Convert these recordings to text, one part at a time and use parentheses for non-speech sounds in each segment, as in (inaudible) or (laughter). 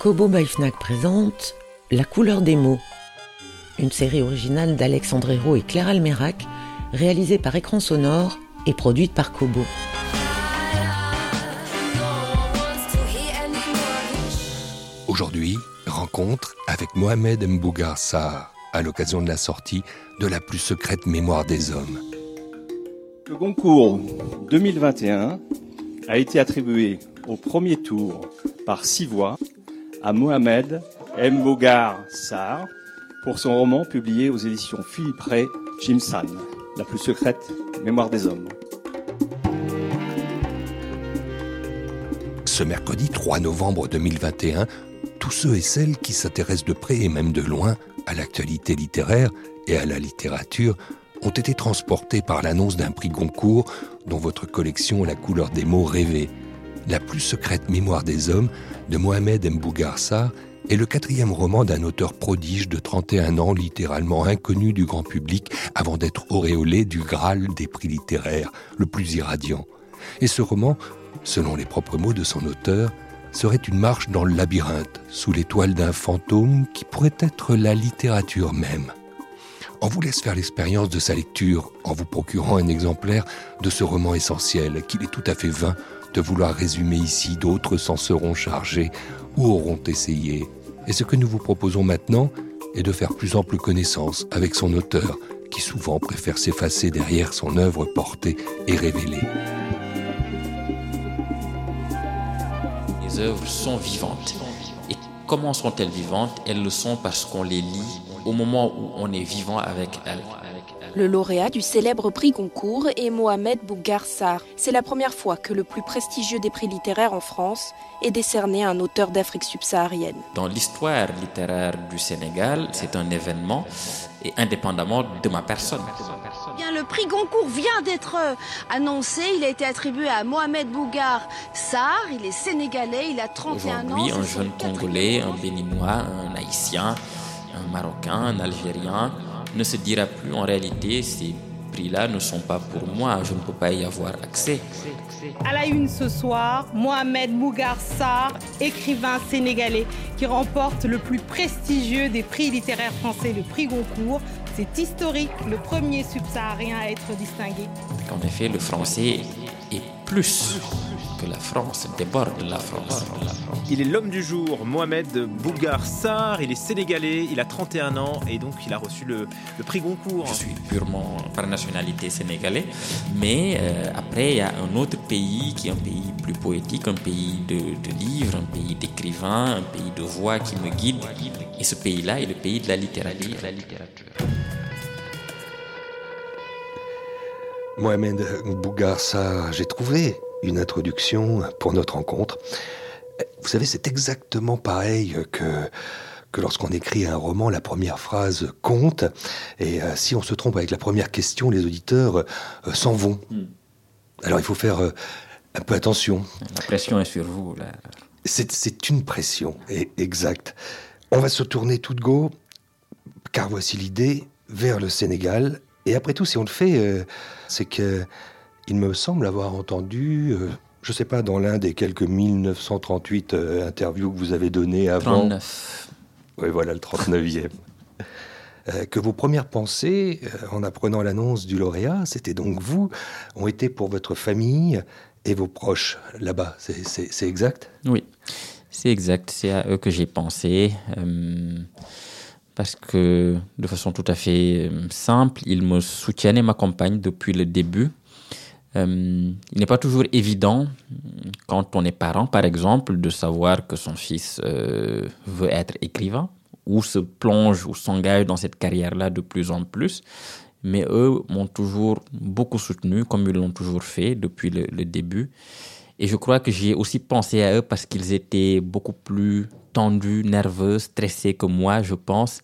Kobo by présente La couleur des mots, une série originale d'Alexandre Hérault et Claire Almerac, réalisée par Écran Sonore et produite par Kobo. Aujourd'hui, rencontre avec Mohamed Mbougar Sarr à l'occasion de la sortie de la plus secrète mémoire des hommes. Le concours 2021 a été attribué au premier tour par six voix à Mohamed Mbougar Sarr pour son roman publié aux éditions Philippe Ray Jimsan, La plus secrète mémoire des hommes. Ce mercredi 3 novembre 2021, tous ceux et celles qui s'intéressent de près et même de loin à l'actualité littéraire et à la littérature ont été transportés par l'annonce d'un prix Goncourt dont votre collection La couleur des mots rêvée, la plus secrète mémoire des hommes de Mohamed Mbougar Sarr est le quatrième roman d'un auteur prodige de 31 ans, littéralement inconnu du grand public, avant d'être auréolé du Graal des prix littéraires, le plus irradiant. Et ce roman, selon les propres mots de son auteur, serait une marche dans le labyrinthe, sous l'étoile d'un fantôme qui pourrait être la littérature même. On vous laisse faire l'expérience de sa lecture en vous procurant un exemplaire de ce roman essentiel qu'il est tout à fait vain de vouloir résumer ici. D'autres s'en seront chargés ou auront essayé. Et ce que nous vous proposons maintenant est de faire plus ample connaissance avec son auteur, qui souvent préfère s'effacer derrière son œuvre portée et révélée. Les œuvres sont vivantes. Et comment sont-elles vivantes? Elles le sont parce qu'on les lit au moment où on est vivant avec elles. Le lauréat du célèbre prix Goncourt est Mohamed Bougar Sarr. C'est la première fois que le plus prestigieux des prix littéraires en France est décerné à un auteur d'Afrique subsaharienne. Dans l'histoire littéraire du Sénégal, c'est un événement et indépendamment de ma personne. Bien, le prix Goncourt vient d'être euh, annoncé. Il a été attribué à Mohamed Bougar Sarr. Il est sénégalais, il a 31 ans. Oui, un jeune Congolais, un Béninois, un Haïtien, un Marocain, un Algérien ne se dira plus en réalité ces prix-là ne sont pas pour moi, je ne peux pas y avoir accès. À la une ce soir, Mohamed Mougar Sarr, écrivain sénégalais qui remporte le plus prestigieux des prix littéraires français, le prix Goncourt. C'est historique, le premier subsaharien à être distingué. En effet, le français est plus que la France déborde la France. Il est l'homme du jour, Mohamed Bougar Sarr. Il est sénégalais, il a 31 ans et donc il a reçu le, prix Goncourt. Je suis purement par nationalité sénégalais, mais euh, après il y a un autre pays qui est un pays plus poétique, un pays de, de livres, un pays d'écrivains, un pays de voix qui me guide. Et ce pays-là est le pays de la littérature. La littérature. Mohamed Bougar Sarr, j'ai trouvé une introduction pour notre rencontre. Vous savez, c'est exactement pareil que que lorsqu'on écrit un roman, la première phrase compte. Et euh, si on se trompe avec la première question, les auditeurs euh, s'en vont. Hmm. Alors il faut faire euh, un peu attention. La pression est sur vous. Là. C'est une pression, et, exact. On va se tourner tout de go, car voici l'idée, vers le Sénégal. Et après tout, si on le fait, c'est que il me semble avoir entendu, euh, je ne sais pas, dans l'un des quelques 1938 euh, interviews que vous avez données avant. 39. Oui, voilà, le 39e. Euh, que vos premières pensées, en apprenant l'annonce du lauréat, c'était donc vous, ont été pour votre famille et vos proches là-bas. C'est exact? Oui, c'est exact. C'est à eux que j'ai pensé. parce que, de façon tout à fait simple, ils me soutiennent et m'accompagnent depuis le début. Euh, il n'est pas toujours évident, quand on est parent, par exemple, de savoir que son fils euh, veut être écrivain ou se plonge ou s'engage dans cette carrière-là de plus en plus. Mais eux m'ont toujours beaucoup soutenu, comme ils l'ont toujours fait depuis le, début. Et je crois que j'ai aussi pensé à eux parce qu'ils étaient beaucoup plus tendus, nerveux, stressés que moi, je pense.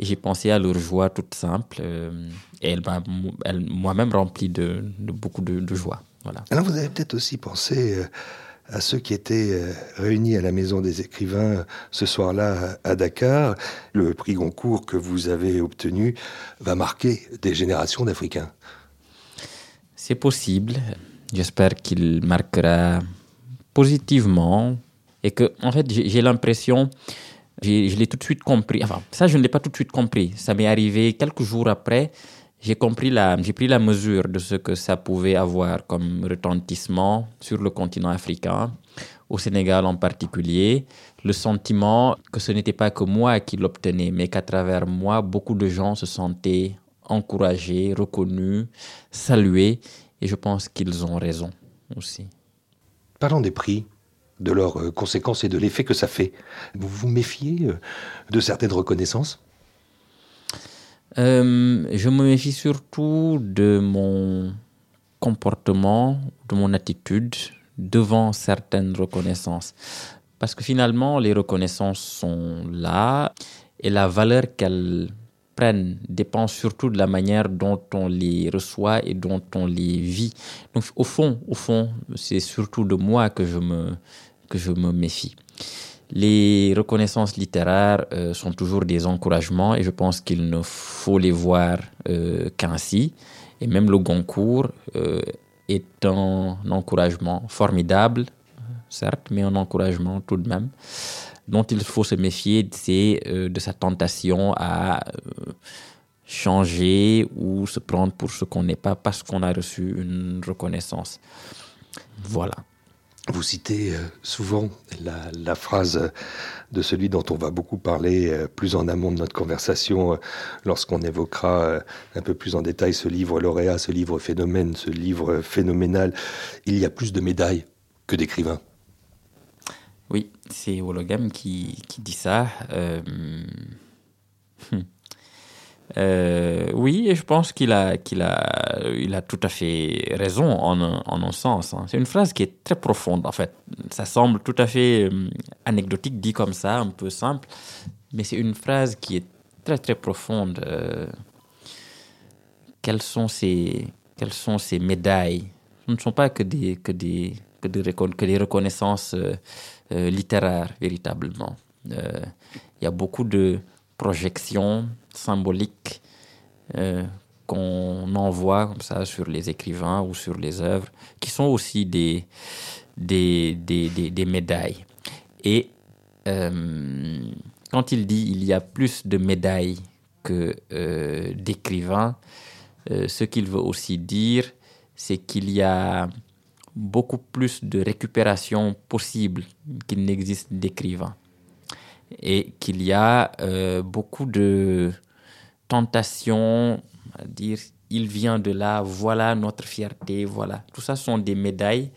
Et j'ai pensé à leur joie toute simple. Euh, et elle m'a moi-même rempli de, beaucoup de, joie. Voilà. Alors vous avez peut-être aussi pensé euh, à ceux qui étaient euh, réunis à la Maison des écrivains ce soir-là à Dakar. Le prix Goncourt que vous avez obtenu va marquer des générations d'Africains. C'est possible. J'espère qu'il marquera positivement et que, en fait, j'ai l'impression, je l'ai tout de suite compris. Enfin, ça, je ne l'ai pas tout de suite compris. Ça m'est arrivé quelques jours après. J'ai compris la, j'ai pris la mesure de ce que ça pouvait avoir comme retentissement sur le continent africain, au Sénégal en particulier. Le sentiment que ce n'était pas que moi qui l'obtenais, mais qu'à travers moi, beaucoup de gens se sentaient encouragés, reconnus, salués et je pense qu'ils ont raison aussi. Parlons des prix, de leurs euh, conséquences et de l'effet que ça fait. Vous vous méfiez euh, de certaines reconnaissances? Euh, Je me méfie surtout de mon comportement, de mon attitude devant certaines reconnaissances. Parce que finalement, les reconnaissances sont là et la valeur qu'elles dépend surtout de la manière dont on les reçoit et dont on les vit. Donc au fond, au fond, c'est surtout de moi que je me, que je me méfie. Les reconnaissances littéraires euh, sont toujours des encouragements et je pense qu'il ne faut les voir euh, qu'ainsi. Et même le Goncourt euh, est un encouragement formidable, certes, mais un encouragement tout de même dont il faut se méfier, c'est de sa tentation à changer ou se prendre pour ce qu'on n'est pas parce qu'on a reçu une reconnaissance. Voilà. Vous citez euh, souvent la, phrase de celui dont on va beaucoup parler plus en amont de notre conversation lorsqu'on évoquera un peu plus en détail ce livre lauréat, ce livre phénomène, ce livre phénoménal. Il y a plus de médailles que d'écrivains. Oui, c'est Hologam qui, qui, dit ça. Euh, hmm. Euh, oui, et je pense qu'il a, qu'il a, il a tout à fait raison en, en un sens. Hein. C'est une phrase qui est très profonde, en fait. Ça semble tout à fait euh, anecdotique, dit comme ça, un peu simple, mais c'est une phrase qui est très, très profonde. quelles, sont ces, quelles sont ces médailles? Ce ne sont pas que des, que des, que des, que des reconnaissances euh, littéraire, véritablement. Euh, il y a beaucoup de projections symboliques euh, qu'on envoie comme ça sur les écrivains ou sur les œuvres, qui sont aussi des, des, des, des, médailles. Et quand il dit il y a plus de médailles que d'écrivains, ce qu'il veut aussi dire, c'est qu'il y a beaucoup plus de récupération possible qu'il n'existe d'écrivains. Et qu'il y a euh, beaucoup de tentations à dire il vient de là, voilà notre fierté, voilà. Tout ça sont des médailles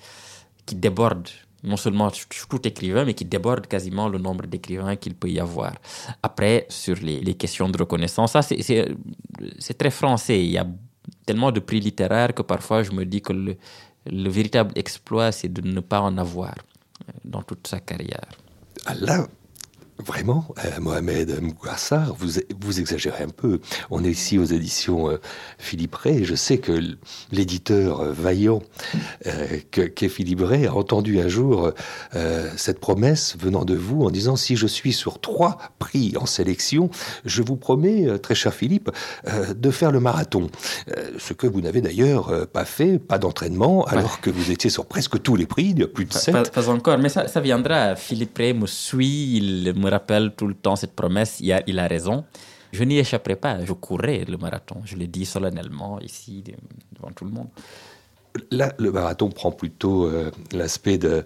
qui débordent non seulement tout écrivain, mais qui débordent quasiment le nombre d'écrivains qu'il peut y avoir. Après, sur les, questions de reconnaissance, ça c'est très français. Il y a tellement de prix littéraires que parfois je me dis que le, le véritable exploit, c'est de ne pas en avoir euh, dans toute sa carrière. Là, Vraiment, euh, Mohamed Mougassar, vous, vous exagérez un peu. On est ici aux éditions euh, Philippe Ray. Je sais que l'éditeur euh, vaillant qu'est Philippe Ray a entendu un jour cette promesse venant de vous en disant si je suis sur trois prix en sélection, je vous promets, très cher Philippe, de faire le marathon. ce que vous n'avez d'ailleurs pas fait, pas d'entraînement, alors que vous étiez sur presque tous les prix, plus de sept. Pas, encore, mais ça, ça viendra. Philippe Ray me suit, il me rappelle tout le temps cette promesse. Il a, raison. Je n'y échapperai pas. Je courrai le marathon. Je l'ai dit solennellement ici devant tout le monde. Là, le marathon prend plutôt euh, l'aspect de,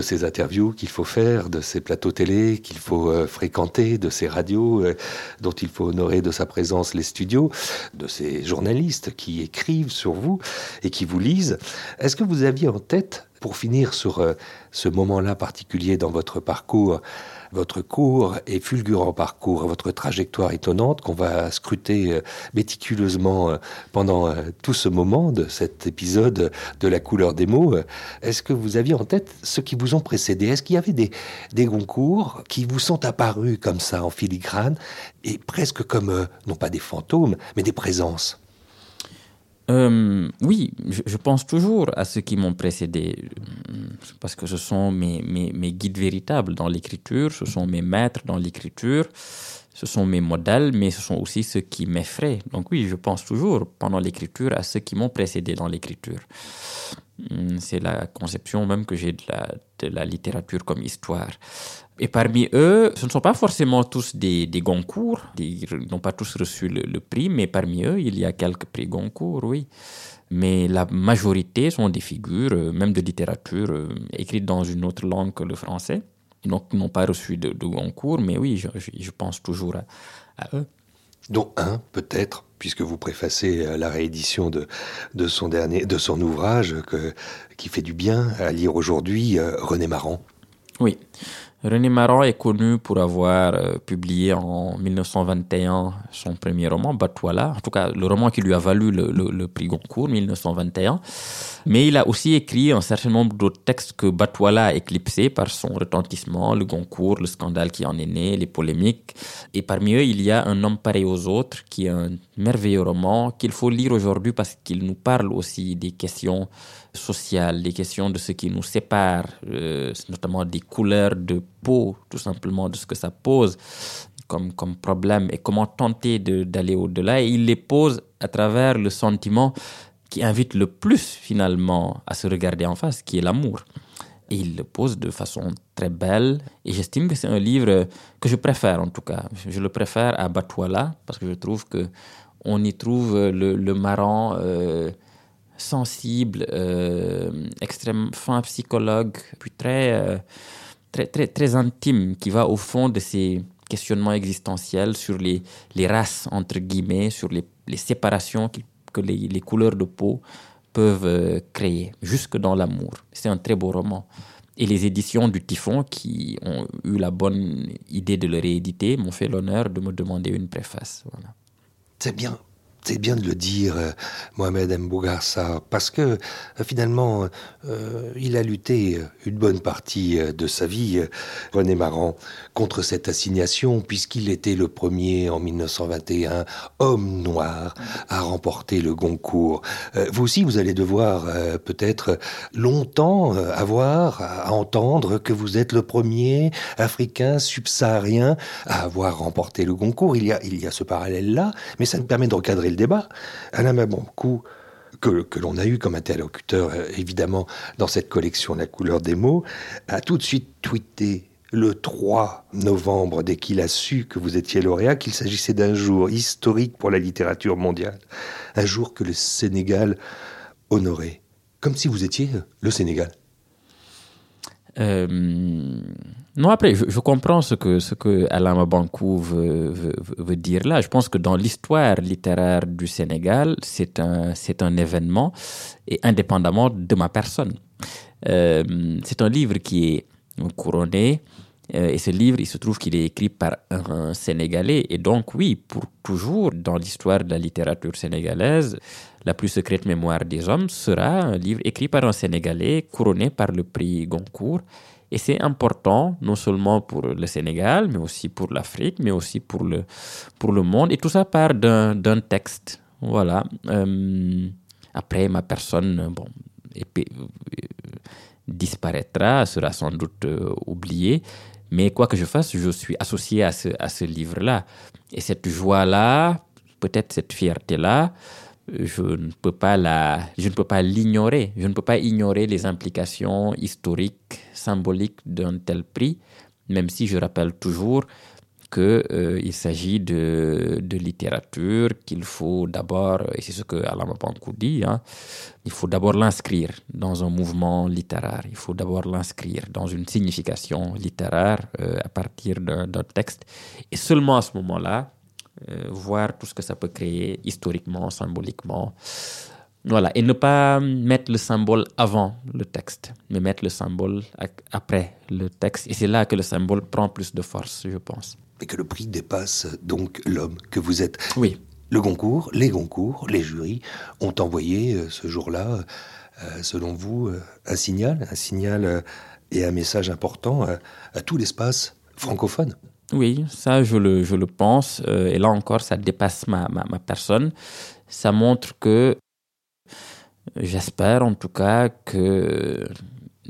ces interviews qu'il faut faire, de ces plateaux télé qu'il faut euh, fréquenter, de ces radios euh, dont il faut honorer de sa présence les studios, de ces journalistes qui écrivent sur vous et qui vous lisent. Est-ce que vous aviez en tête Pour finir sur ce moment-là particulier dans votre parcours, votre court et fulgurant parcours, votre trajectoire étonnante qu'on va scruter euh, méticuleusement euh, pendant tout ce moment de cet épisode de la couleur des mots. Est-ce que vous aviez en tête ceux qui vous ont précédé? Est-ce qu'il y avait des, des Goncourt qui vous sont apparus comme ça en filigrane et presque comme, non pas des fantômes, mais des présences? Euh, oui, je, pense toujours à ceux qui m'ont précédé, euh, parce que ce sont mes, guides véritables dans l'écriture, ce sont mes maîtres dans l'écriture, ce sont mes modèles, mais ce sont aussi ceux qui m'effraient. Donc oui, je pense toujours pendant l'écriture à ceux qui m'ont précédé dans l'écriture. Hum, c'est la conception même que j'ai de la, littérature comme histoire. Et parmi eux, ce ne sont pas forcément tous des Goncourt, ils n'ont pas tous reçu le, prix, mais parmi eux, il y a quelques prix Goncourt, oui. Mais la majorité sont des figures, euh, même de littérature, euh, écrites dans une autre langue que le français. Donc, n'ont pas reçu de, Goncourt, mais oui, je, pense toujours à, eux. Dont un, peut-être, puisque vous préfacez euh, la réédition de, de, son, dernier, de son ouvrage que, qui fait du bien à lire aujourd'hui, René Marant. Oui. René Maran est connu pour avoir euh, publié en 1921 son premier roman, Batouala, en tout cas le roman qui lui a valu le, prix Goncourt 1921. Mais il a aussi écrit un certain nombre d'autres textes que Batouala a éclipsés par son retentissement, le Goncourt, le scandale qui en est né, les polémiques. Et parmi eux, il y a Un homme pareil aux autres, qui est un merveilleux roman qu'il faut lire aujourd'hui parce qu'il nous parle aussi des questions sociales, des questions de ce qui nous sépare, euh, notamment des couleurs de peau, tout simplement, de ce que ça pose comme, comme problème et comment tenter d'aller au-delà. Et il les pose à travers le sentiment qui invite le plus finalement à se regarder en face, qui est l'amour. Et il le pose de façon très belle. Et j'estime que c'est un livre que je préfère en tout cas. Je le préfère à Batouala parce que je trouve que on y trouve le, le marrant. Euh, sensible, euh, extrêmement fin psychologue, puis très, euh, très, très, très intime, qui va au fond de ces questionnements existentiels sur les, les races, entre guillemets, sur les, les séparations que les, les, couleurs de peau peuvent euh, créer, jusque dans l'amour. C'est un très beau roman. Et les éditions du Typhon, qui ont eu la bonne idée de le rééditer, m'ont fait l'honneur de me demander une préface. Voilà. C'est bien c'est bien de le dire, euh, Mohamed Mbougarsa, parce que euh, finalement, euh, il a lutté une bonne partie de sa vie, René Maran, contre cette assignation, puisqu'il était le premier en 1921 homme noir à remporter le Goncourt. vous aussi, vous allez devoir peut-être longtemps avoir à entendre que vous êtes le premier africain subsaharien à avoir remporté le Goncourt. Il y a, il y a ce parallèle-là, mais ça nous permet d'encadrer débat. Alain Maboncou, que, que l'on a eu comme interlocuteur, euh, évidemment, dans cette collection La couleur des mots, a tout de suite tweeté le 3 novembre, dès qu'il a su que vous étiez lauréat, qu'il s'agissait d'un jour historique pour la littérature mondiale, un jour que le Sénégal honorait, comme si vous étiez le Sénégal. Euh, non, après, je, comprends ce que, ce que Alain Mabankou veut, veut, dire là. Je pense que dans l'histoire littéraire du Sénégal, c'est un, c'est un événement, et indépendamment de ma personne. Euh, c'est un livre qui est couronné, euh, et ce livre, il se trouve qu'il est écrit par un Sénégalais. Et donc, oui, pour toujours, dans l'histoire de la littérature sénégalaise, la plus secrète mémoire des hommes sera un livre écrit par un Sénégalais, couronné par le prix Goncourt. Et c'est important, non seulement pour le Sénégal, mais aussi pour l'Afrique, mais aussi pour le, pour le monde. Et tout ça part d'un texte. Voilà. Euh, après, ma personne, bon, euh, disparaîtra, sera sans doute euh, oubliée. Mais quoi que je fasse, je suis associé à ce, à ce livre-là. Et cette joie-là, peut-être cette fierté-là, je ne peux pas la, je ne peux pas l'ignorer. Je ne peux pas ignorer les implications historiques, symboliques d'un tel prix, même si je rappelle toujours qu'il euh, s'agit de, de, littérature, qu'il faut d'abord, et c'est ce que Alain Mapankou dit, hein, il faut d'abord l'inscrire dans un mouvement littéraire, il faut d'abord l'inscrire dans une signification littéraire euh, à partir d'un texte. Et seulement à ce moment-là, euh, voir tout ce que ça peut créer historiquement, symboliquement. Voilà, et ne pas mettre le symbole avant le texte, mais mettre le symbole après le texte. Et c'est là que le symbole prend plus de force, je pense. Et que le prix dépasse donc l'homme que vous êtes. Oui. Le Goncourt, les Goncourt, les jurys ont envoyé euh, ce jour-là, euh, selon vous, euh, un signal, un signal et un message important à, tout l'espace francophone. Oui, ça je le, je le pense. et là encore, ça dépasse ma, ma, personne. Ça montre que J'espère en tout cas que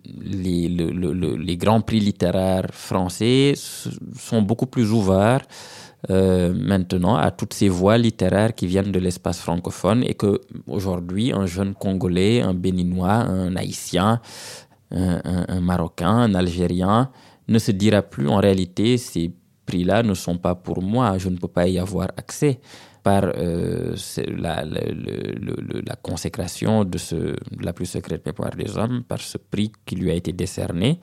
les, les, grands prix littéraires français sont beaucoup plus ouverts euh, maintenant à toutes ces voix littéraires qui viennent de l'espace francophone et que aujourd'hui un jeune Congolais, un Béninois, un Haïtien, un, Marocain, un Algérien ne se dira plus en réalité ces prix-là ne sont pas pour moi, je ne peux pas y avoir accès par euh, la, consécration de, ce, la plus secrète mémoire des hommes, par ce prix qui lui a été décerné.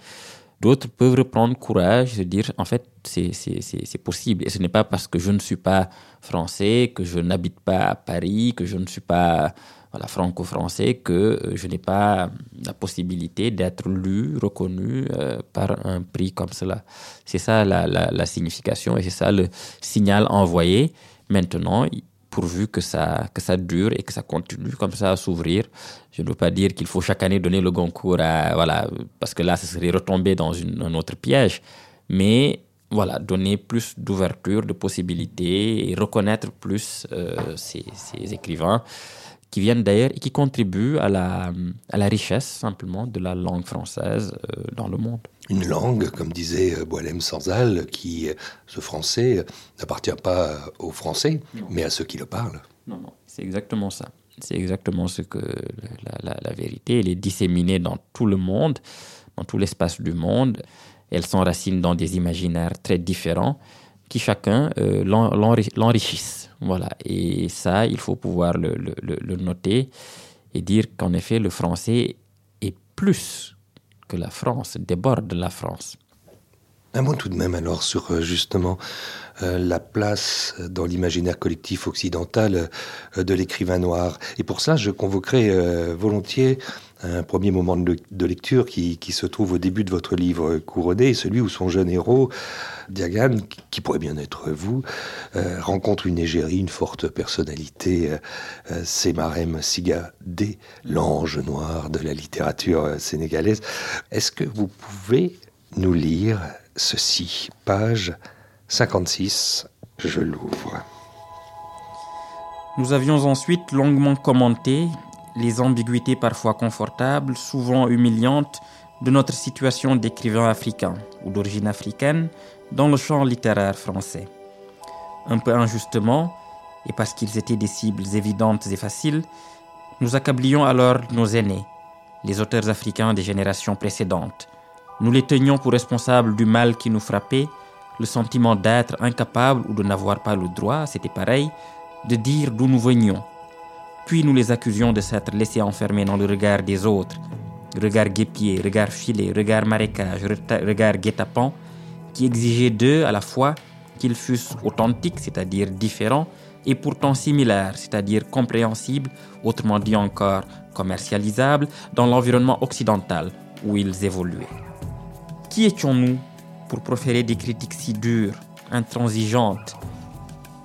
D'autres peuvent reprendre courage, se dire en fait c'est possible. Et ce n'est pas parce que je ne suis pas français, que je n'habite pas à Paris, que je ne suis pas voilà, franco-français, que euh, je n'ai pas la possibilité d'être lu, reconnu euh, par un prix comme cela. C'est ça la, signification et c'est ça le signal envoyé. Maintenant, pourvu que ça, que ça dure et que ça continue comme ça à s'ouvrir. Je ne veux pas dire qu'il faut chaque année donner le Goncourt à, voilà, parce que là, ce serait retomber dans un autre piège. Mais voilà, donner plus d'ouverture, de possibilités et reconnaître plus euh, ces, écrivains qui viennent d'ailleurs et qui contribuent à la, à la richesse simplement de la langue française euh, dans le monde une langue, comme disait euh, Boilem Sansal, qui, euh, ce français, n'appartient pas aux Français, mais à ceux qui le parlent. Non, non, c'est exactement ça. C'est exactement ce que la, vérité, elle est disséminée dans tout le monde, dans tout l'espace du monde. Elle s'enracine dans des imaginaires très différents qui chacun euh, l'enrichissent. Voilà. Et ça, il faut pouvoir le, noter et dire qu'en effet, le français est plus la France déborde la France. Un mot tout de même alors sur euh, justement euh, la place dans l'imaginaire collectif occidental euh, de l'écrivain noir. Et pour ça, je convoquerai volontiers un premier moment de, lecture qui, se trouve au début de votre livre couronné, celui où son jeune héros, Diagan, qui pourrait bien être vous, rencontre une égérie, une forte personnalité, c'est Marem Sigadé, l'ange noir de la littérature sénégalaise. Est-ce que vous pouvez nous lire ceci, page 56, je l'ouvre. Nous avions ensuite longuement commenté les ambiguïtés parfois confortables, souvent humiliantes, de notre situation d'écrivain africain ou d'origine africaine dans le champ littéraire français. Un peu injustement, et parce qu'ils étaient des cibles évidentes et faciles, nous accablions alors nos aînés, les auteurs africains des générations précédentes, nous les tenions pour responsables du mal qui nous frappait, le sentiment d'être incapable ou de n'avoir pas le droit, c'était pareil, de dire d'où nous venions. Puis nous les accusions de s'être laissés enfermer dans le regard des autres, regard guépier, regard filet, regard marécage, regard guet-apens, qui exigeait d'eux à la fois qu'ils fussent authentiques, c'est-à-dire différents, et pourtant similaires, c'est-à-dire compréhensibles, autrement dit encore commercialisables, dans l'environnement occidental où ils évoluaient. Qui étions-nous pour proférer des critiques si dures, intransigeantes,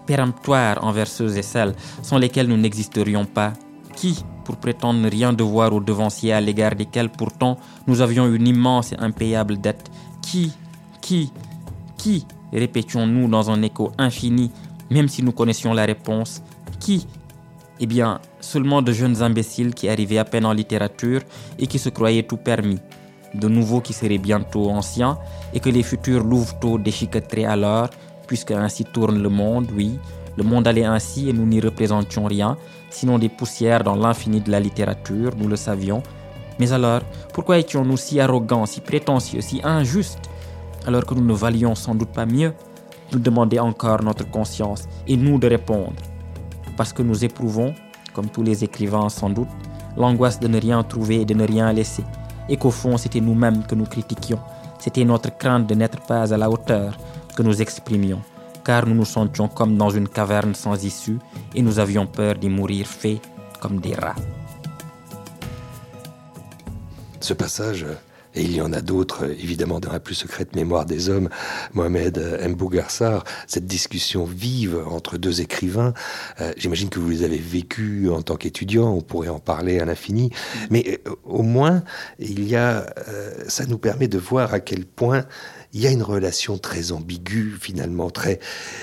péremptoires envers ceux et celles sans lesquels nous n'existerions pas. Qui pour prétendre ne rien devoir aux devanciers à l'égard desquels pourtant nous avions une immense et impayable dette? Qui Qui Qui répétions-nous dans un écho infini, même si nous connaissions la réponse? Qui? Eh bien, seulement de jeunes imbéciles qui arrivaient à peine en littérature et qui se croyaient tout permis. De nouveaux qui seraient bientôt anciens, et que les futurs louveteaux déchiqueteraient alors, puisque ainsi tourne le monde, oui, le monde allait ainsi et nous n'y représentions rien, sinon des poussières dans l'infini de la littérature, nous le savions. Mais alors, pourquoi étions-nous si arrogants, si prétentieux, si injustes, alors que nous ne valions sans doute pas mieux? Nous demander encore notre conscience, et nous de répondre. Parce que nous éprouvons, comme tous les écrivains sans doute, l'angoisse de ne rien trouver et de ne rien laisser et qu'au fond c'était nous-mêmes que nous critiquions. C'était notre crainte de n'être pas à la hauteur que nous exprimions, car nous nous sentions comme dans une caverne sans issue et nous avions peur d'y mourir faits comme des rats. Ce passage, et il y en a d'autres, évidemment, dans la plus secrète mémoire des hommes, Mohamed Mbougarsar, cette discussion vive entre deux écrivains, euh, j'imagine que vous les avez vécues en tant qu'étudiant, on pourrait en parler à l'infini, mais euh, au moins, il y a, euh, ça nous permet de voir à quel point il y a une relation très ambiguë, finalement, très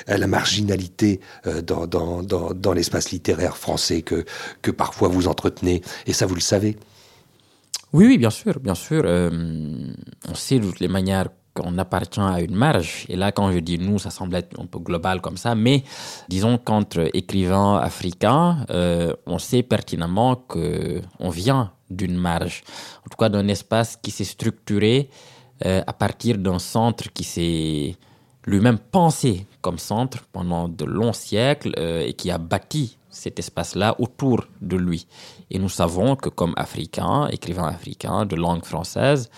à la marginalité dans, dans, dans, dans l'espace littéraire français que, que parfois vous entretenez, et ça vous le savez. Oui, oui, bien sûr, bien sûr. Euh, on sait de toutes les manières qu'on appartient à une marge. Et là, quand je dis nous, ça semble être un peu global comme ça, mais disons qu'entre écrivains africains, euh, on sait pertinemment que on vient d'une marge, en tout cas d'un espace qui s'est structuré euh, à partir d'un centre qui s'est lui-même pensé comme centre pendant de longs siècles et qui a bâti cet espace-là autour de lui. Et nous savons que comme Africains, écrivains africains de langue française,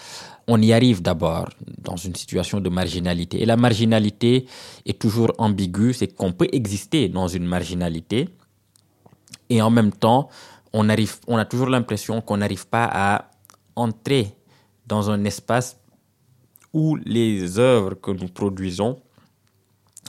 on y arrive d'abord dans une situation de marginalité. Et la marginalité est toujours ambiguë, c'est qu'on peut exister dans une marginalité et en même temps, on, arrive, on a toujours l'impression qu'on n'arrive pas à entrer dans un espace où les œuvres que nous produisons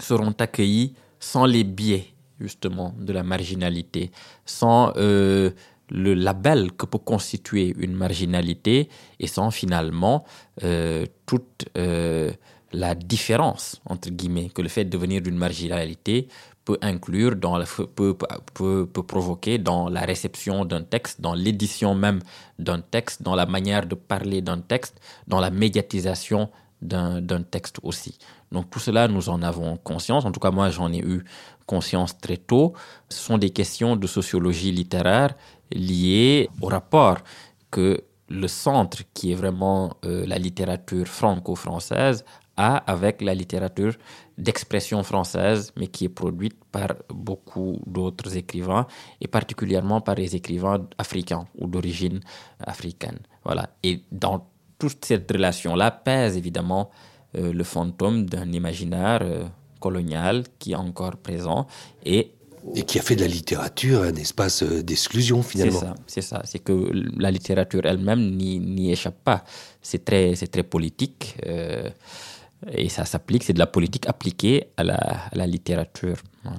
seront accueillies sans les biais justement de la marginalité, sans euh, le label que peut constituer une marginalité et sans finalement euh, toute euh, la différence entre guillemets que le fait de venir d'une marginalité peut inclure dans peut, peut, peut, provoquer dans la réception d'un texte, dans l'édition même d'un texte, dans la manière de parler d'un texte, dans la médiatisation d'un texte aussi. Donc tout cela, nous en avons conscience. En tout cas, moi, j'en ai eu conscience très tôt. Ce sont des questions de sociologie littéraire liées au rapport que le centre, qui est vraiment euh, la littérature franco-française, a avec la littérature d'expression française, mais qui est produite par beaucoup d'autres écrivains, et particulièrement par les écrivains africains ou d'origine africaine. Voilà. Et dans toute cette relation-là pèse évidemment euh, le fantôme d'un imaginaire euh, colonial qui est encore présent et et qui a fait de la littérature un espace euh, d'exclusion finalement. C'est ça, c'est ça. C'est que la littérature elle-même n'y échappe pas. C'est très, c'est très politique et ça s'applique. C'est de la politique appliquée à la, littérature. Voilà.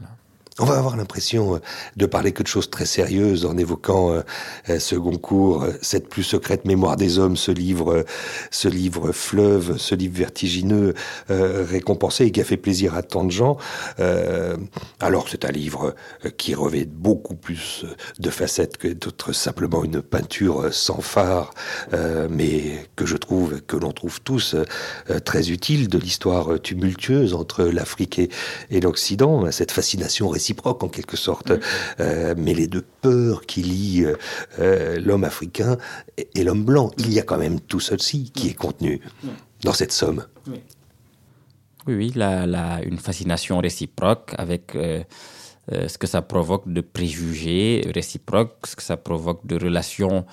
On va avoir l'impression euh, de parler que de choses très sérieuses en évoquant euh, euh, ce Goncourt, cette plus secrète mémoire des hommes, ce livre, ce livre fleuve, ce livre vertigineux récompensé et qui a fait plaisir à tant de gens. alors c'est un livre qui revêt beaucoup plus de facettes que d'autres simplement une peinture sans phare, mais que je trouve, que l'on trouve tous très utile de l'histoire tumultueuse entre l'Afrique et, et l'Occident, cette fascination réciproque réciproque en quelque sorte, euh, mais les deux peurs qui lient euh, euh, l'homme africain et, l'homme blanc. Il y a quand même tout ceci qui est contenu dans cette somme. Oui, oui, la, une fascination réciproque avec ce que ça provoque de préjugés réciproques, ce que ça provoque de relations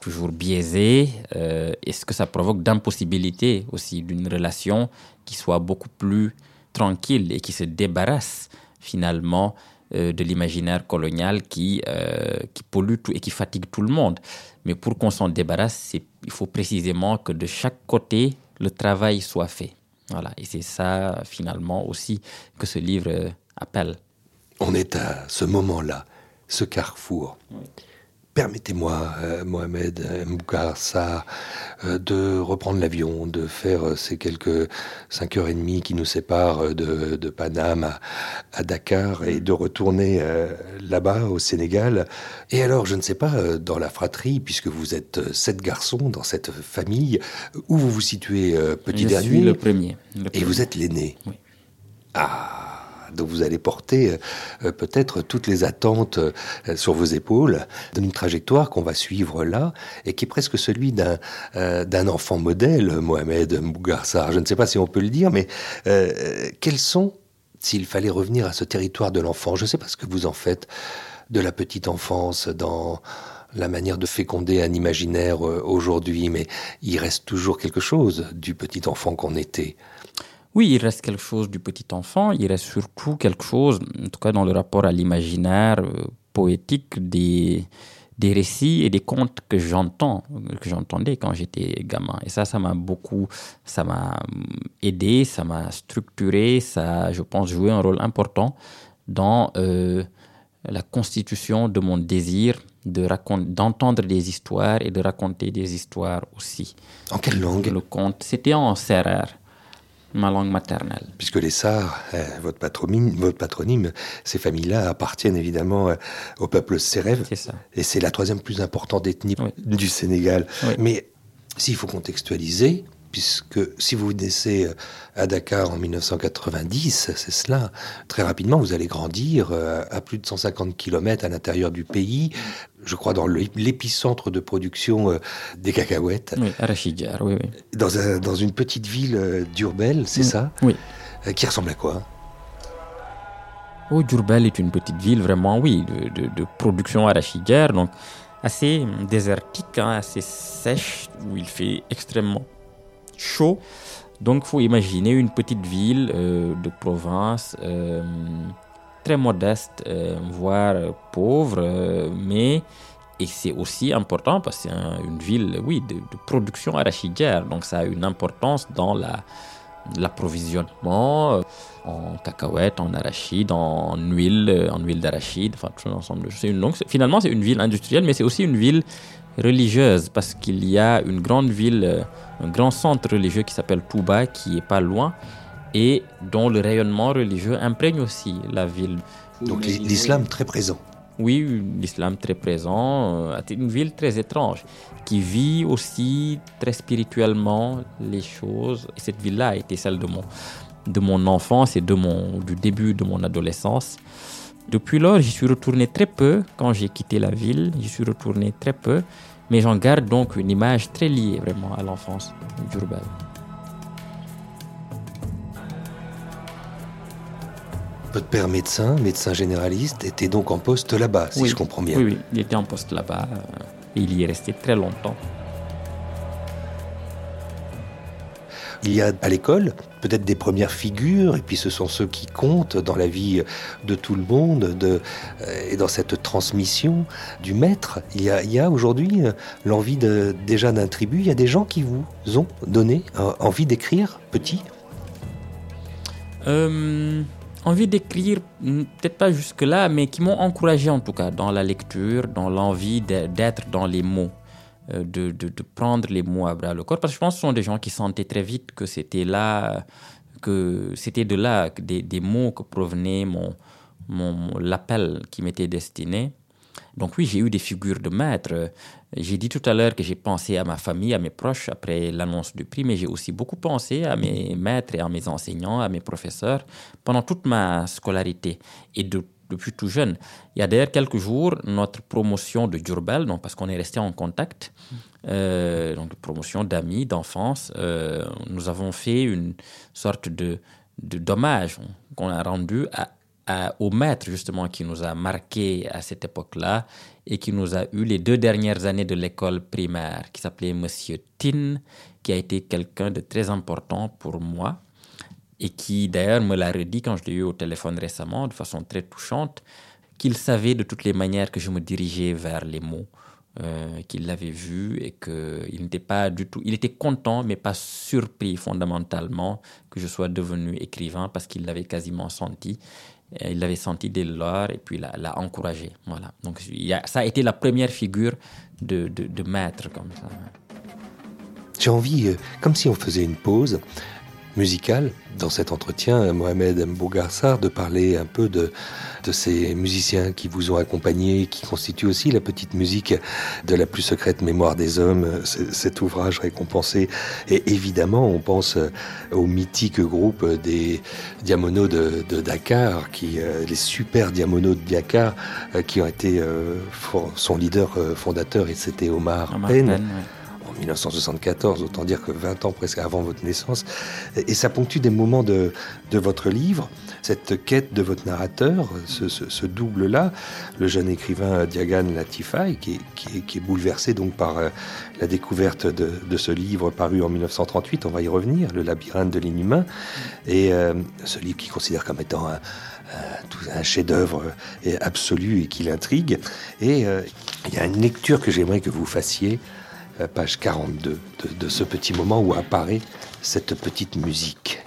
toujours biaisées, et ce que ça provoque d'impossibilité aussi d'une relation qui soit beaucoup plus tranquille et qui se débarrasse finalement euh, de l'imaginaire colonial qui, euh, qui pollue tout et qui fatigue tout le monde. Mais pour qu'on s'en débarrasse, il faut précisément que de chaque côté, le travail soit fait. Voilà. Et c'est ça, finalement, aussi que ce livre euh, appelle. On est à ce moment-là, ce carrefour. Permettez-moi, euh, Mohamed Mboukar euh, de reprendre l'avion, de faire euh, ces quelques cinq heures et demie qui nous séparent de, de Paname à, Dakar et de retourner là-bas au Sénégal. Et alors, je ne sais pas, dans la fratrie, puisque vous êtes sept garçons dans cette famille, où vous vous situez, petit dernier Je suis le premier. Et vous êtes l'aîné. Oui. Ah donc vous allez porter euh, peut-être toutes les attentes euh, sur vos épaules d'une trajectoire qu'on va suivre là et qui est presque celui d'un euh, d'un enfant modèle, Mohamed Mbougarsar. Je ne sais pas si on peut le dire, mais quels sont, s'il fallait revenir à ce territoire de l'enfant, je ne sais pas ce que vous en faites de la petite enfance dans la manière de féconder un imaginaire aujourd'hui, mais il reste toujours quelque chose du petit enfant qu'on était. Oui, il reste quelque chose du petit enfant, il reste surtout quelque chose, en tout cas dans le rapport à l'imaginaire euh, poétique des, des récits et des contes que j'entends, que j'entendais quand j'étais gamin. Et ça, ça m'a beaucoup, ça m'a aidé, ça m'a structuré, ça, je pense, joué un rôle important dans euh, la constitution de mon désir de d'entendre des histoires et de raconter des histoires aussi. En quelle langue? Le conte, c'était en serrère ma langue maternelle. Puisque les Sars, euh, votre, patronyme, votre patronyme, ces familles-là appartiennent évidemment euh, au peuple sérève. C'est ça. Et c'est la troisième plus importante ethnie du Sénégal. Mais s'il faut contextualiser, puisque si vous naissez euh, à Dakar en 1990, c'est cela, très rapidement, vous allez grandir euh, à plus de 150 km à l'intérieur du pays, je crois dans l'épicentre de production euh, des cacahuètes. Oui, Arachidiar, oui, oui. Dans, dans une petite ville d'Urbel, c'est ça Oui. Qui ressemble à quoi? Oh, Durbel est une petite ville vraiment, oui, de, de, production arachidière, donc assez désertique, hein, assez sèche, où il fait extrêmement chaud. Donc, faut imaginer une petite ville euh, de province euh, très modeste, euh, voire pauvre, mais et c'est aussi important parce que c'est une ville, oui, de, production arachidière. Donc, ça a une importance dans la l'approvisionnement en cacahuètes, en arachide, en huile, en huile d'arachide, enfin tout l'ensemble de choses. Donc, finalement, c'est une ville industrielle, mais c'est aussi une ville religieuse parce qu'il y a une grande ville, euh, un grand centre religieux qui s'appelle Touba qui est pas loin et dont le rayonnement religieux imprègne aussi la ville. Donc l'islam très présent. Oui, l'islam très présent. C'est euh, une ville très étrange qui vit aussi très spirituellement les choses. Et cette ville-là a été celle de mon, de mon enfance et de mon, du début de mon adolescence. Depuis lors, j'y suis retourné très peu quand j'ai quitté la ville. J'y suis retourné très peu, mais j'en garde donc une image très liée vraiment à l'enfance d'Urbel. Votre père médecin, médecin généraliste, était donc en poste là-bas, si je comprends bien. Oui, oui, il était en poste là-bas et il y est resté très longtemps. Il y a à l'école peut-être des premières figures, et puis ce sont ceux qui comptent dans la vie de tout le monde, de, euh, et dans cette transmission du maître. Il y a, aujourd'hui euh, l'envie déjà d'un tribut, il y a des gens qui vous ont donné euh, envie d'écrire petit? Envie d'écrire, hmm, peut-être pas jusque-là, mais qui m'ont encouragé en tout cas dans la lecture, dans l'envie d'être dans les mots. Euh, de, de, prendre les mots à bras le corps. Parce que je pense que ce sont des gens qui sentaient très vite que c'était là que c'était de là des, des, mots que provenait mon, mon l'appel qui m'était destiné. Donc oui j'ai eu des figures de maîtres j'ai dit tout à l'heure que j'ai pensé à ma famille à mes proches après l'annonce du prix mais j'ai aussi beaucoup pensé à mes maîtres et à mes enseignants à mes professeurs pendant toute ma scolarité. Et de depuis tout jeune. Il y a d'ailleurs quelques jours, notre promotion de Durbel, donc parce qu'on est resté en contact, euh, donc promotion d'amis, d'enfance, euh, nous avons fait une sorte de, d'hommage qu'on a rendu au maître justement qui nous a marqué à cette époque-là et qui nous a eu les deux dernières années de l'école primaire, qui s'appelait Monsieur Tin, qui a été quelqu'un de très important pour moi et qui d'ailleurs me l'a redit quand je l'ai eu au téléphone récemment de façon très touchante, qu'il savait de toutes les manières que je me dirigeais vers les mots, euh, qu'il l'avait vu et qu'il n'était pas du tout, il était content mais pas surpris fondamentalement que je sois devenu écrivain parce qu'il l'avait quasiment senti. Il l'avait senti dès lors et puis l'a encouragé. Voilà. Donc ça a été la première figure de, de, maître comme ça. J'ai envie, euh, comme si on faisait une pause, musical dans cet entretien, Mohamed Mbougarsar, de parler un peu de, de ces musiciens qui vous ont accompagné, qui constituent aussi la petite musique de la plus secrète mémoire des hommes, cet ouvrage récompensé. Et évidemment, on pense au mythique groupe des Diamonos de, Dakar, qui, euh, les super Diamonos de Dakar, euh, qui ont été euh, son leader fondateur, et c'était Omar, Penn 1974, autant dire que 20 ans presque avant votre naissance. Et ça ponctue des moments de, de votre livre, cette quête de votre narrateur, ce, double-là, le jeune écrivain Diagan Latifai, qui est, qui, est, bouleversé donc par euh, la découverte de, de, ce livre paru en 1938, on va y revenir, Le labyrinthe de l'inhumain, et euh, ce livre qu'il considère comme étant un, un chef-d'œuvre absolu et qui l'intrigue. Et euh, il y a une lecture que j'aimerais que vous fassiez page 42 de, ce petit moment où apparaît cette petite musique.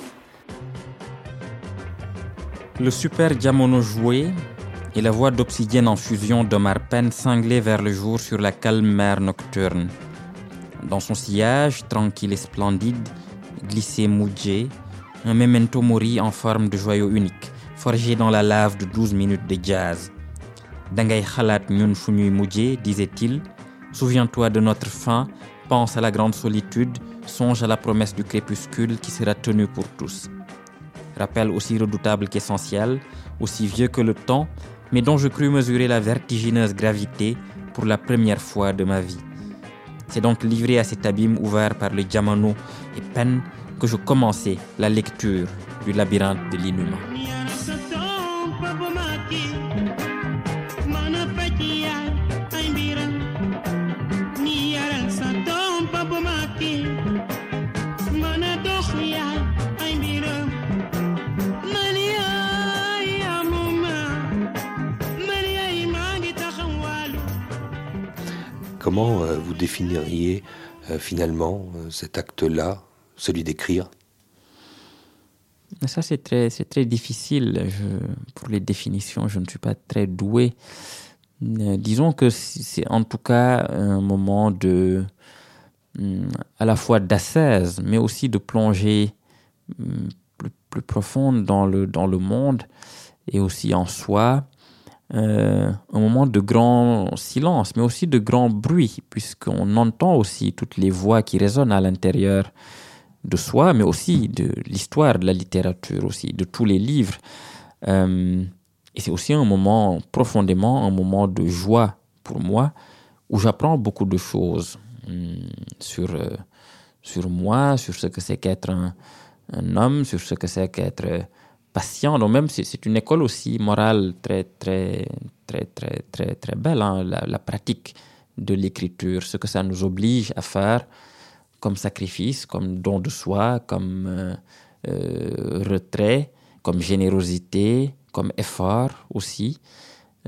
Le super diamono joué et la voix d'obsidienne en fusion d'Omar Penn cinglait vers le jour sur la calme mer nocturne. Dans son sillage, tranquille et splendide, glissait Moudjé, un memento mori en forme de joyau unique, forgé dans la lave de douze minutes de jazz. Dangay Khalat Nyun disait-il, Souviens-toi de notre fin, pense à la grande solitude, songe à la promesse du crépuscule qui sera tenue pour tous. Rappel aussi redoutable qu'essentiel, aussi vieux que le temps, mais dont je crus mesurer la vertigineuse gravité pour la première fois de ma vie. C'est donc livré à cet abîme ouvert par le diamano et peine que je commençais la lecture du labyrinthe de l'inhumain. Euh, vous définiriez euh, finalement euh, cet acte-là, celui d'écrire? Ça, c'est très, très difficile. pour les définitions, je ne suis pas très doué. disons que c'est en tout cas un moment de, hum, à la fois d'assaise, mais aussi de plongée hum, plus, plus profonde dans le, dans le monde et aussi en soi. Euh, un moment de grand silence, mais aussi de grand bruit, puisqu'on entend aussi toutes les voix qui résonnent à l'intérieur de soi, mais aussi de l'histoire de la littérature, aussi de tous les livres. Euh, et c'est aussi un moment profondément un moment de joie pour moi, où j'apprends beaucoup de choses hum, sur, euh, sur moi, sur ce que c'est qu'être un, un, homme, sur ce que c'est qu'être patient. Donc même c'est une école aussi morale très très très très très très belle, hein, la, pratique de l'écriture, ce que ça nous oblige à faire comme sacrifice, comme don de soi, comme euh, euh, retrait, comme générosité, comme effort aussi.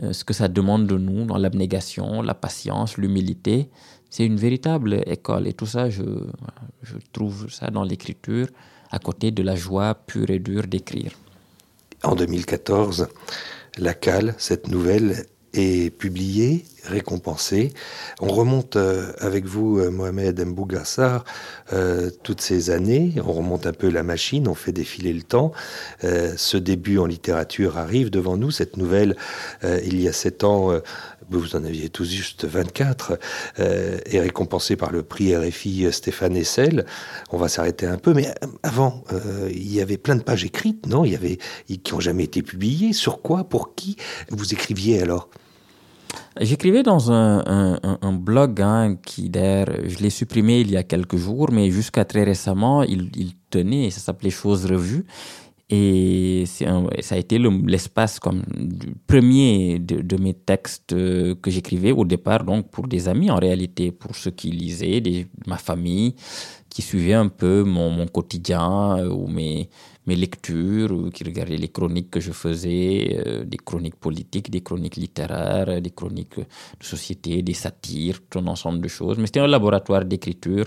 Euh, ce que ça demande de nous dans l'abnégation, la patience, l'humilité, c'est une véritable école. Et tout ça, je, je trouve ça dans l'écriture, à côté de la joie pure et dure d'écrire. En 2014, La Cale, cette nouvelle, est publiée, récompensée. On remonte euh, avec vous, euh, Mohamed Mbougassar, euh, toutes ces années. On remonte un peu la machine, on fait défiler le temps. ce début en littérature arrive devant nous. Cette nouvelle, il y a sept ans, vous en aviez tous juste 24, euh, et récompensé par le prix RFI Stéphane Essel. On va s'arrêter un peu, mais avant, euh, il y avait plein de pages écrites, non? Il y avait qui n'ont jamais été publiées. Sur quoi Pour qui Vous écriviez alors? J'écrivais dans un, blog hein, qui, d'ailleurs, je l'ai supprimé il y a quelques jours, mais jusqu'à très récemment, il, il tenait, ça s'appelait Choses Revues. Et ça a été l'espace comme premier de, mes textes euh, que j'écrivais au départ, donc pour des amis en réalité, pour ceux qui lisaient, ma famille, qui suivaient un peu mon, quotidien euh, ou mes, mes lectures, ou qui regardaient les chroniques que je faisais, euh, des chroniques politiques, des chroniques littéraires, des chroniques de société, des satires, tout un ensemble de choses. Mais c'était un laboratoire d'écriture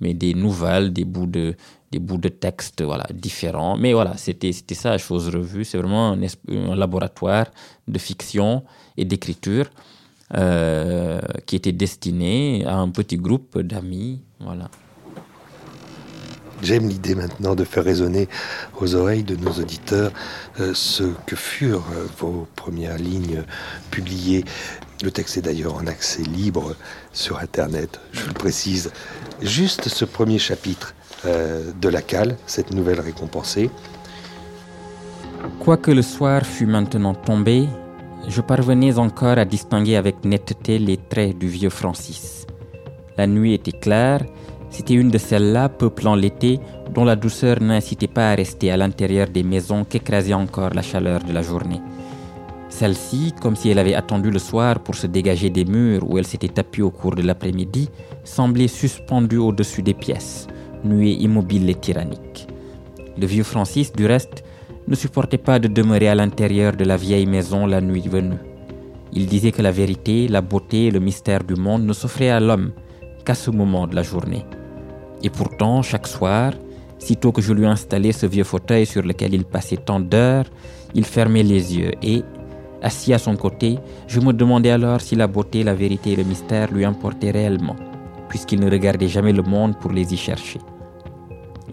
mais des nouvelles, des bouts de, des bouts de texte voilà, différents. Mais voilà, c'était ça, chose revue. C'est vraiment un, laboratoire de fiction et d'écriture euh, qui était destiné à un petit groupe d'amis. Voilà. J'aime l'idée maintenant de faire résonner aux oreilles de nos auditeurs euh, ce que furent euh, vos premières lignes publiées. Le texte est d'ailleurs en accès libre sur Internet, je le précise. Juste ce premier chapitre de la cale, cette nouvelle récompensée. Quoique le soir fût maintenant tombé, je parvenais encore à distinguer avec netteté les traits du vieux Francis. La nuit était claire, c'était une de celles-là peuplant l'été dont la douceur n'incitait pas à rester à l'intérieur des maisons qu'écrasait encore la chaleur de la journée. Celle-ci, comme si elle avait attendu le soir pour se dégager des murs où elle s'était appuyée au cours de l'après-midi, semblait suspendue au-dessus des pièces, nuée immobile et tyrannique. Le vieux Francis, du reste, ne supportait pas de demeurer à l'intérieur de la vieille maison la nuit venue. Il disait que la vérité, la beauté et le mystère du monde ne s'offraient à l'homme qu'à ce moment de la journée. Et pourtant, chaque soir, sitôt que je lui installais ce vieux fauteuil sur lequel il passait tant d'heures, il fermait les yeux et, Assis à son côté, je me demandais alors si la beauté, la vérité et le mystère lui importaient réellement, puisqu'il ne regardait jamais le monde pour les y chercher.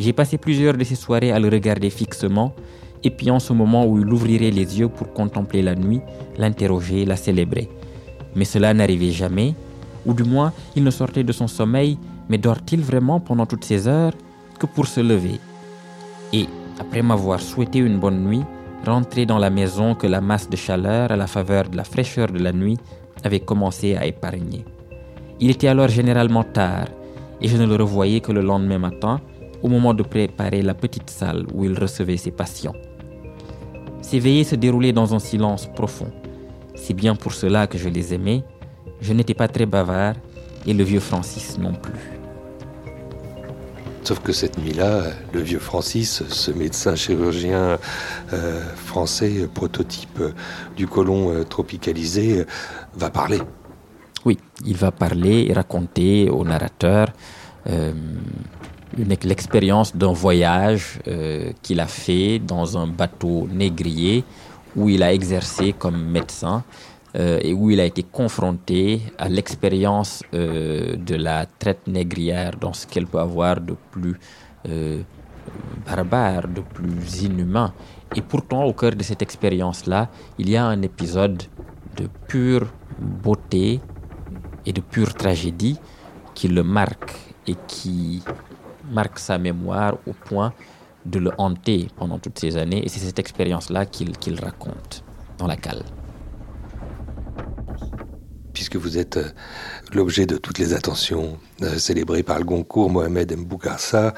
J'ai passé plusieurs de ces soirées à le regarder fixement, épiant ce moment où il ouvrirait les yeux pour contempler la nuit, l'interroger, la célébrer. Mais cela n'arrivait jamais, ou du moins il ne sortait de son sommeil, mais dort-il vraiment pendant toutes ces heures que pour se lever? Et, après m'avoir souhaité une bonne nuit, rentrer dans la maison que la masse de chaleur à la faveur de la fraîcheur de la nuit avait commencé à épargner. Il était alors généralement tard et je ne le revoyais que le lendemain matin au moment de préparer la petite salle où il recevait ses patients. Ces veillées se déroulaient dans un silence profond. C'est bien pour cela que je les aimais. Je n'étais pas très bavard et le vieux Francis non plus. Sauf que cette nuit-là, le vieux Francis, ce médecin chirurgien euh, français, prototype du colon euh, tropicalisé, euh, va parler. Oui, il va parler et raconter au narrateur l'expérience d'un voyage qu'il a fait dans un bateau négrier où il a exercé comme médecin euh, et où il a été confronté à l'expérience euh, de la traite négrière dans ce qu'elle peut avoir de plus euh, barbare, de plus inhumain. Et pourtant, au cœur de cette expérience-là, il y a un épisode de pure beauté et de pure tragédie qui le marque et qui marque sa mémoire au point de le hanter pendant toutes ces années. Et c'est cette expérience-là qu'il raconte dans la cale puisque vous êtes euh, l'objet de toutes les attentions euh, célébrées par le Goncourt, Mohamed Mbougarsa,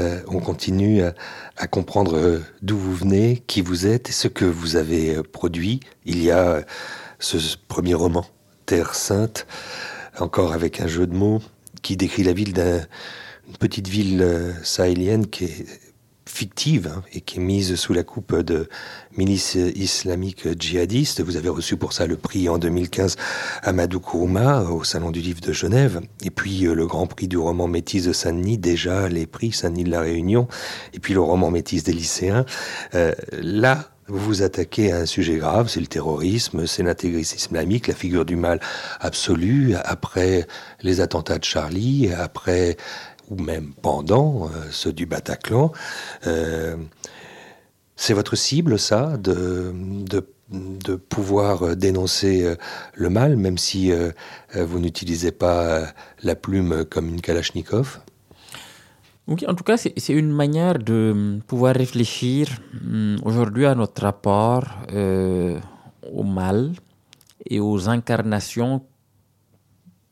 euh, on continue à, comprendre d'où vous venez, qui vous êtes et ce que vous avez produit. Il y a ce premier roman, Terre Sainte, encore avec un jeu de mots, qui décrit la ville d'une petite ville sahélienne qui est fictive hein, et qui est mise sous la coupe de milices islamiques djihadistes. Vous avez reçu pour ça le prix en 2015 Amadou Kourouma au Salon du Livre de Genève. Et puis euh, le grand prix du roman Métis de Saint-Denis, déjà les prix Saint-Denis de la Réunion. Et puis le roman Métis des lycéens. Euh, là, vous vous attaquez à un sujet grave, c'est le terrorisme, c'est l'intégrisme islamique, la figure du mal absolu, après les attentats de Charlie, après ou même pendant euh, ceux du Bataclan. Euh, c'est votre cible, ça, de, de, pouvoir dénoncer euh, le mal, même si vous n'utilisez pas la plume comme une Kalachnikov? En tout cas, c'est une manière de pouvoir réfléchir aujourd'hui à notre rapport au mal et aux incarnations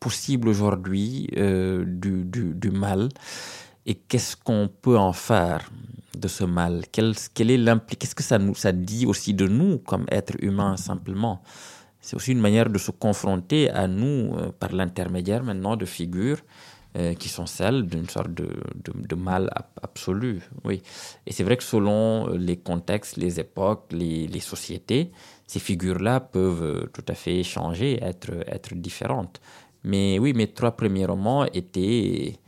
possible aujourd'hui euh, du, du, mal? Et qu'est-ce qu'on peut en faire de ce mal? Est Qu'est-ce que ça, nous, ça dit aussi de nous comme êtres humains simplement? C'est aussi une manière de se confronter à nous euh, par l'intermédiaire maintenant de figures euh, qui sont celles d'une sorte de, de, mal absolu. Oui. Et c'est vrai que selon les contextes, les époques, les, les sociétés, ces figures-là peuvent tout à fait changer, être, être différentes. Mais oui, mes trois premiers romans étaient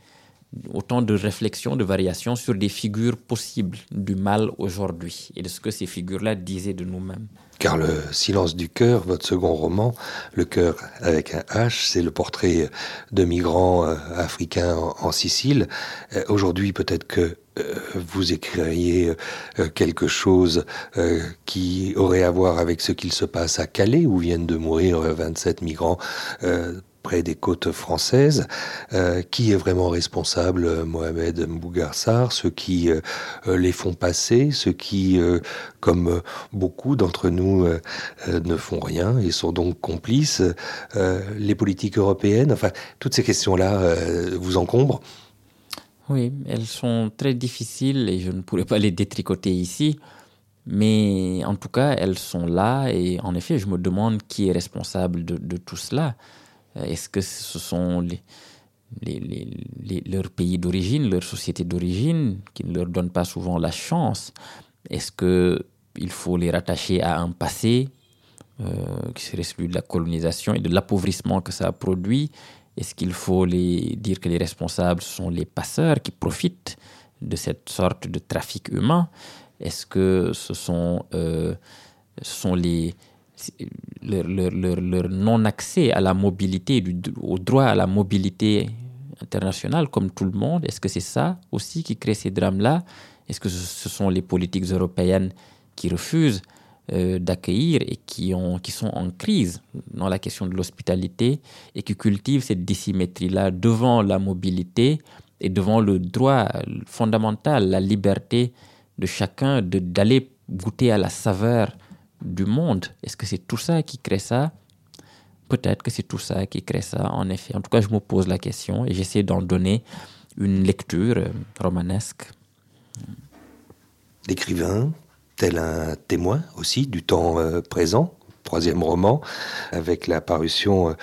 autant de réflexions, de variations sur des figures possibles du mal aujourd'hui et de ce que ces figures-là disaient de nous-mêmes. Car le silence du cœur, votre second roman, le cœur avec un H, c'est le portrait de migrants euh, africains en, Sicile. Euh, aujourd'hui, peut-être que euh, vous écririez quelque chose qui aurait à voir avec ce qu'il se passe à Calais, où viennent de mourir 27 migrants près des côtes françaises. Euh, qui est vraiment responsable, Mohamed Mbougar Sarr Ceux qui euh, les font passer, ceux qui, comme beaucoup d'entre nous, ne font rien et sont donc complices. les politiques européennes, enfin, toutes ces questions-là vous encombrent? Oui, elles sont très difficiles et je ne pourrais pas les détricoter ici. Mais en tout cas, elles sont là et en effet, je me demande qui est responsable de, tout cela. Euh, est-ce que ce sont les, leurs pays d'origine, leur société d'origine, qui ne leur donnent pas souvent la chance? Est-ce qu'il faut les rattacher à un passé euh, qui serait celui de la colonisation et de l'appauvrissement que ça a produit? Est-ce qu'il faut dire que les responsables sont les passeurs qui profitent de cette sorte de trafic humain? Est-ce que ce sont, euh, sont les, leur, non-accès à la mobilité, au droit à la mobilité internationale comme tout le monde Est-ce que c'est ça aussi qui crée ces drames-là? Est-ce que ce sont les politiques européennes qui refusent euh, d'accueillir et qui, ont, qui sont en crise dans la question de l'hospitalité et qui cultivent cette dissymétrie-là devant la mobilité et devant le droit fondamental, la liberté de chacun d'aller goûter à la saveur du monde. Est-ce que c'est tout ça qui crée ça? Peut-être que c'est tout ça qui crée ça, en effet. En tout cas, je me pose la question et j'essaie d'en donner une lecture euh, romanesque. L'écrivain, tel un témoin aussi du temps euh, présent, troisième roman, avec la parution euh,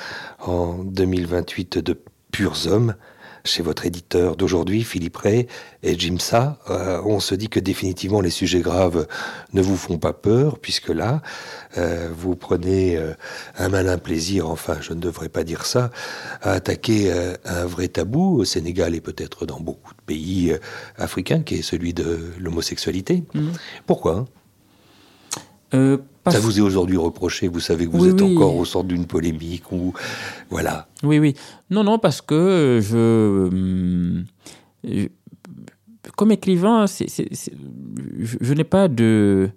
en 2028 de Purs Hommes, chez votre éditeur d'aujourd'hui, Philippe Ray et Jim Sa, euh, on se dit que définitivement les sujets graves ne vous font pas peur, puisque là, euh, vous prenez euh, un malin plaisir, enfin je ne devrais pas dire ça, à attaquer un vrai tabou au Sénégal et peut-être dans beaucoup de pays africains, qui est celui de l'homosexualité. Mhm. Pourquoi ça vous est aujourd'hui reproché, vous savez que vous êtes encore au centre d'une polémique ou voilà. Oui, oui. Non, non, parce que je, hum, comme écrivain, je, n'ai pas de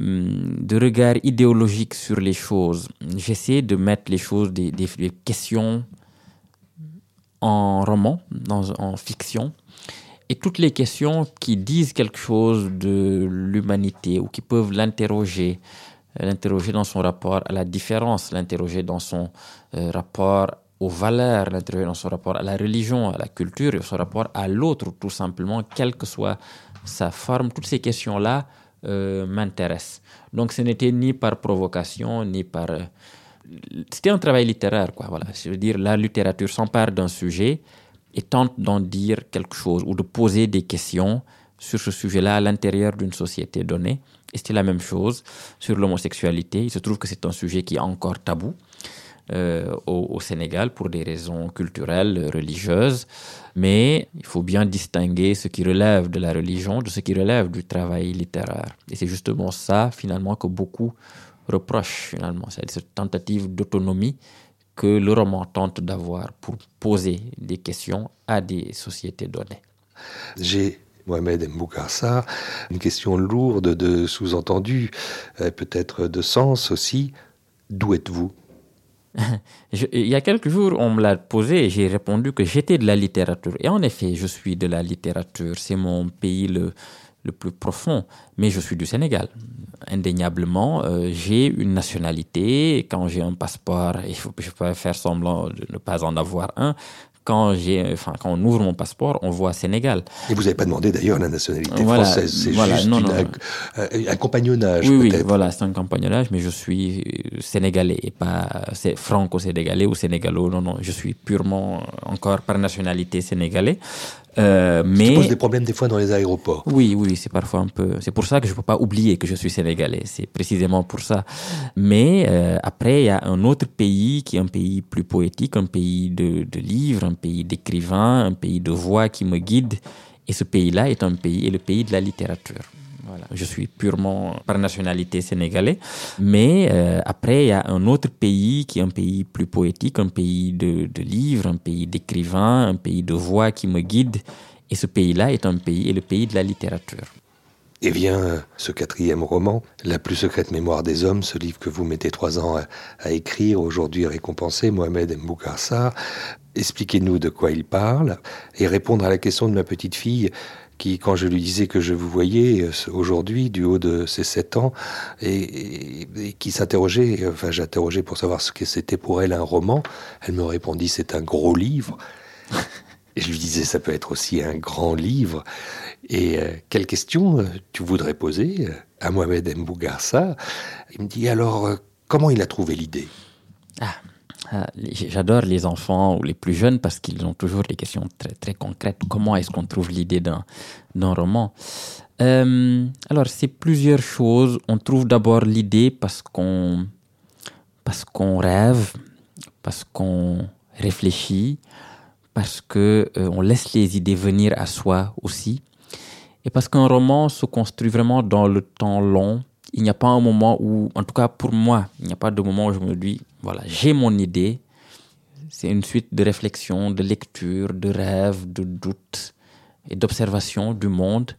hum, de regard idéologique sur les choses. J'essaie de mettre les choses, des, des, questions en roman, dans, en fiction, et toutes les questions qui disent quelque chose de l'humanité ou qui peuvent l'interroger, l'interroger dans son rapport à la différence, l'interroger dans son euh, rapport aux valeurs, l'interroger dans son rapport à la religion, à la culture, et son rapport à l'autre, tout simplement, quelle que soit sa forme. Toutes ces questions-là euh, m'intéressent. Donc ce n'était ni par provocation, ni par... Euh, c'était un travail littéraire, quoi. Voilà. Je veux dire, la littérature s'empare d'un sujet et tente d'en dire quelque chose ou de poser des questions sur ce sujet-là à l'intérieur d'une société donnée. Et c'était la même chose sur l'homosexualité. Il se trouve que c'est un sujet qui est encore tabou euh, au, Sénégal pour des raisons culturelles, religieuses. Mais il faut bien distinguer ce qui relève de la religion de ce qui relève du travail littéraire. Et c'est justement ça, finalement, que beaucoup reprochent, finalement. Cette tentative d'autonomie que le roman tente d'avoir pour poser des questions à des sociétés données. J'ai Mohamed Mboukassar, une question lourde de sous-entendu, peut-être de sens aussi. D'où êtes-vous? (laughs) Il y a quelques jours, on me l'a posé et j'ai répondu que j'étais de la littérature. Et en effet, je suis de la littérature. C'est mon pays le, le plus profond. Mais je suis du Sénégal. Indéniablement, euh, j'ai une nationalité. Quand j'ai un passeport, il faut, je peux faire semblant de ne pas en avoir un quand, j'ai, enfin, quand on ouvre mon passeport, on voit Sénégal. Et vous n'avez pas demandé d'ailleurs la nationalité française, c'est juste un, compagnonnage. Oui, oui, voilà, c'est un compagnonnage, mais je suis euh, sénégalais et pas c'est franco-sénégalais ou sénégalo. Non, non, je suis purement encore par nationalité sénégalais. Euh, mais qui pose des problèmes des fois dans les aéroports. Oui, oui, c'est parfois un peu. C'est pour ça que je peux pas oublier que je suis sénégalais. C'est précisément pour ça. Mais euh, après, il y a un autre pays qui est un pays plus poétique, un pays de, de livres, un pays d'écrivains, un pays de voix qui me guide. Et ce pays-là est un pays, est le pays de la littérature. Voilà. Je suis purement par nationalité sénégalais. Mais euh, après, il y a un autre pays qui est un pays plus poétique, un pays de, de livres, un pays d'écrivains, un pays de voix qui me guide. Et ce pays-là est un pays, est le pays de la littérature. Et vient ce quatrième roman, La plus secrète mémoire des hommes, ce livre que vous mettez trois ans à, écrire, aujourd'hui récompensé, Mohamed Mboukarsar. Expliquez-nous de quoi il parle et répondre à la question de ma petite fille qui, quand je lui disais que je vous voyais euh, aujourd'hui, du haut de ses sept ans, et, qui s'interrogeait, enfin j'interrogeais pour savoir ce que c'était pour elle un roman, elle me répondit c'est un gros livre. Et je lui disais ça peut être aussi un grand livre. Et euh, quelle question euh, tu voudrais poser euh, à Mohamed Mbougarsa? Il me dit alors, comment il a trouvé l'idée? Ah J'adore les enfants ou les plus jeunes parce qu'ils ont toujours des questions très, très concrètes. Comment est-ce qu'on trouve l'idée d'un, roman? Alors, c'est plusieurs choses. On trouve d'abord l'idée parce qu'on, parce qu'on rêve, parce qu'on réfléchit, parce qu'on on laisse les idées venir à soi aussi. Et parce qu'un roman se construit vraiment dans le temps long, il n'y a pas un moment où, en tout cas pour moi, il n'y a pas de moment où je me dis, voilà, j'ai mon idée. C'est une suite de réflexions, de lectures, de rêves, de doutes et d'observations du monde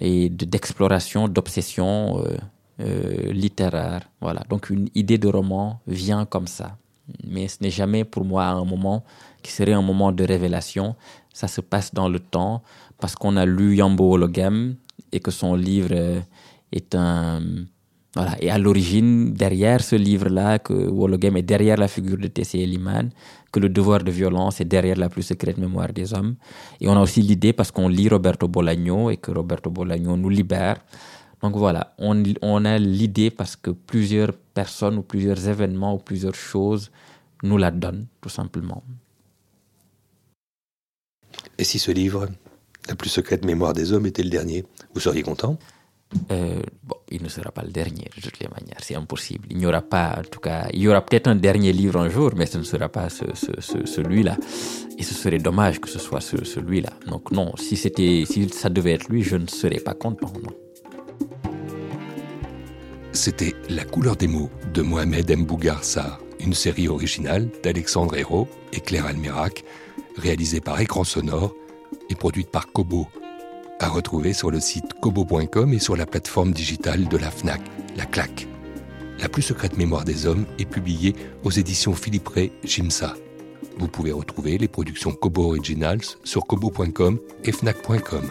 et d'exploration, d'obsession euh, euh, littéraire. Voilà, donc une idée de roman vient comme ça. Mais ce n'est jamais pour moi un moment qui serait un moment de révélation. Ça se passe dans le temps parce qu'on a lu Yambo Wologem et que son livre euh, est un voilà et à l'origine derrière ce livre-là que Wologem est derrière la figure de Tessé Eliman que le devoir de violence est derrière la plus secrète mémoire des hommes. Et on a aussi l'idée parce qu'on lit Roberto Bolaño et que Roberto Bolaño nous libère. Donc voilà on, on a l'idée parce que plusieurs personnes ou plusieurs événements ou plusieurs choses nous la donnent tout simplement. Et si ce livre la plus secrète mémoire des hommes était le dernier. Vous seriez content? Euh, bon, il ne sera pas le dernier de toutes les manières, c'est impossible. Il n'y aura pas, en tout cas, il y aura peut-être un dernier livre un jour, mais ce ne sera pas ce, celui-là. Et ce serait dommage que ce soit celui-là. Donc non, si c'était, si ça devait être lui, je ne serais pas content. C'était La couleur des mots de Mohamed M. Bougar une série originale d'Alexandre Hérault et Claire Almirac, réalisée par Écran Sonore produite par Kobo, à retrouver sur le site kobo.com et sur la plateforme digitale de la FNAC, la CLAC. La plus secrète mémoire des hommes est publiée aux éditions Philippe Ray Jimsa. Vous pouvez retrouver les productions Kobo Originals sur kobo.com et fnac.com.